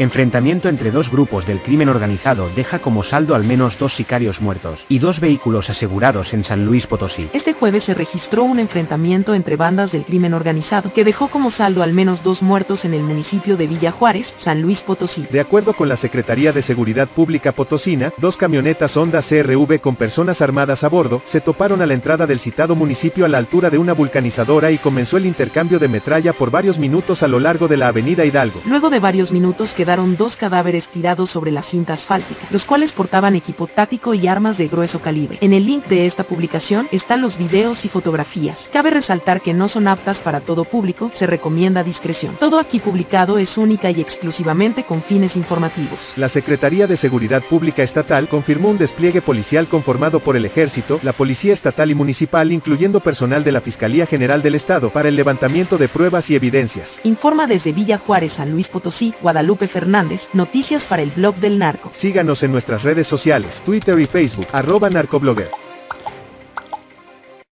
Enfrentamiento entre dos grupos del crimen organizado deja como saldo al menos dos sicarios muertos y dos vehículos asegurados en San Luis Potosí. Este jueves se registró un enfrentamiento entre bandas del crimen organizado que dejó como saldo al menos dos muertos en el municipio de Villa Juárez, San Luis Potosí. De acuerdo con la Secretaría de Seguridad Pública Potosina, dos camionetas Honda CRV con personas armadas a bordo se toparon a la entrada del citado municipio a la altura de una vulcanizadora y comenzó el intercambio de metralla por varios minutos a lo largo de la avenida Hidalgo. Luego de varios minutos quedaron dos cadáveres tirados sobre la cinta asfáltica, los cuales portaban equipo táctico y armas de grueso calibre. En el link de esta publicación están los videos y fotografías. Cabe resaltar que no son aptas para todo público, se recomienda discreción. Todo aquí publicado es única y exclusivamente con fines informativos. La Secretaría de Seguridad Pública Estatal confirmó un despliegue policial conformado por el Ejército, la Policía Estatal y Municipal incluyendo personal de la Fiscalía General del Estado para el levantamiento de pruebas y evidencias. Informa desde Villa Juárez, San Luis Potosí, Guadalupe Fernández, noticias para el blog del narco. Síganos en nuestras redes sociales, Twitter y Facebook, arroba narcoblogger.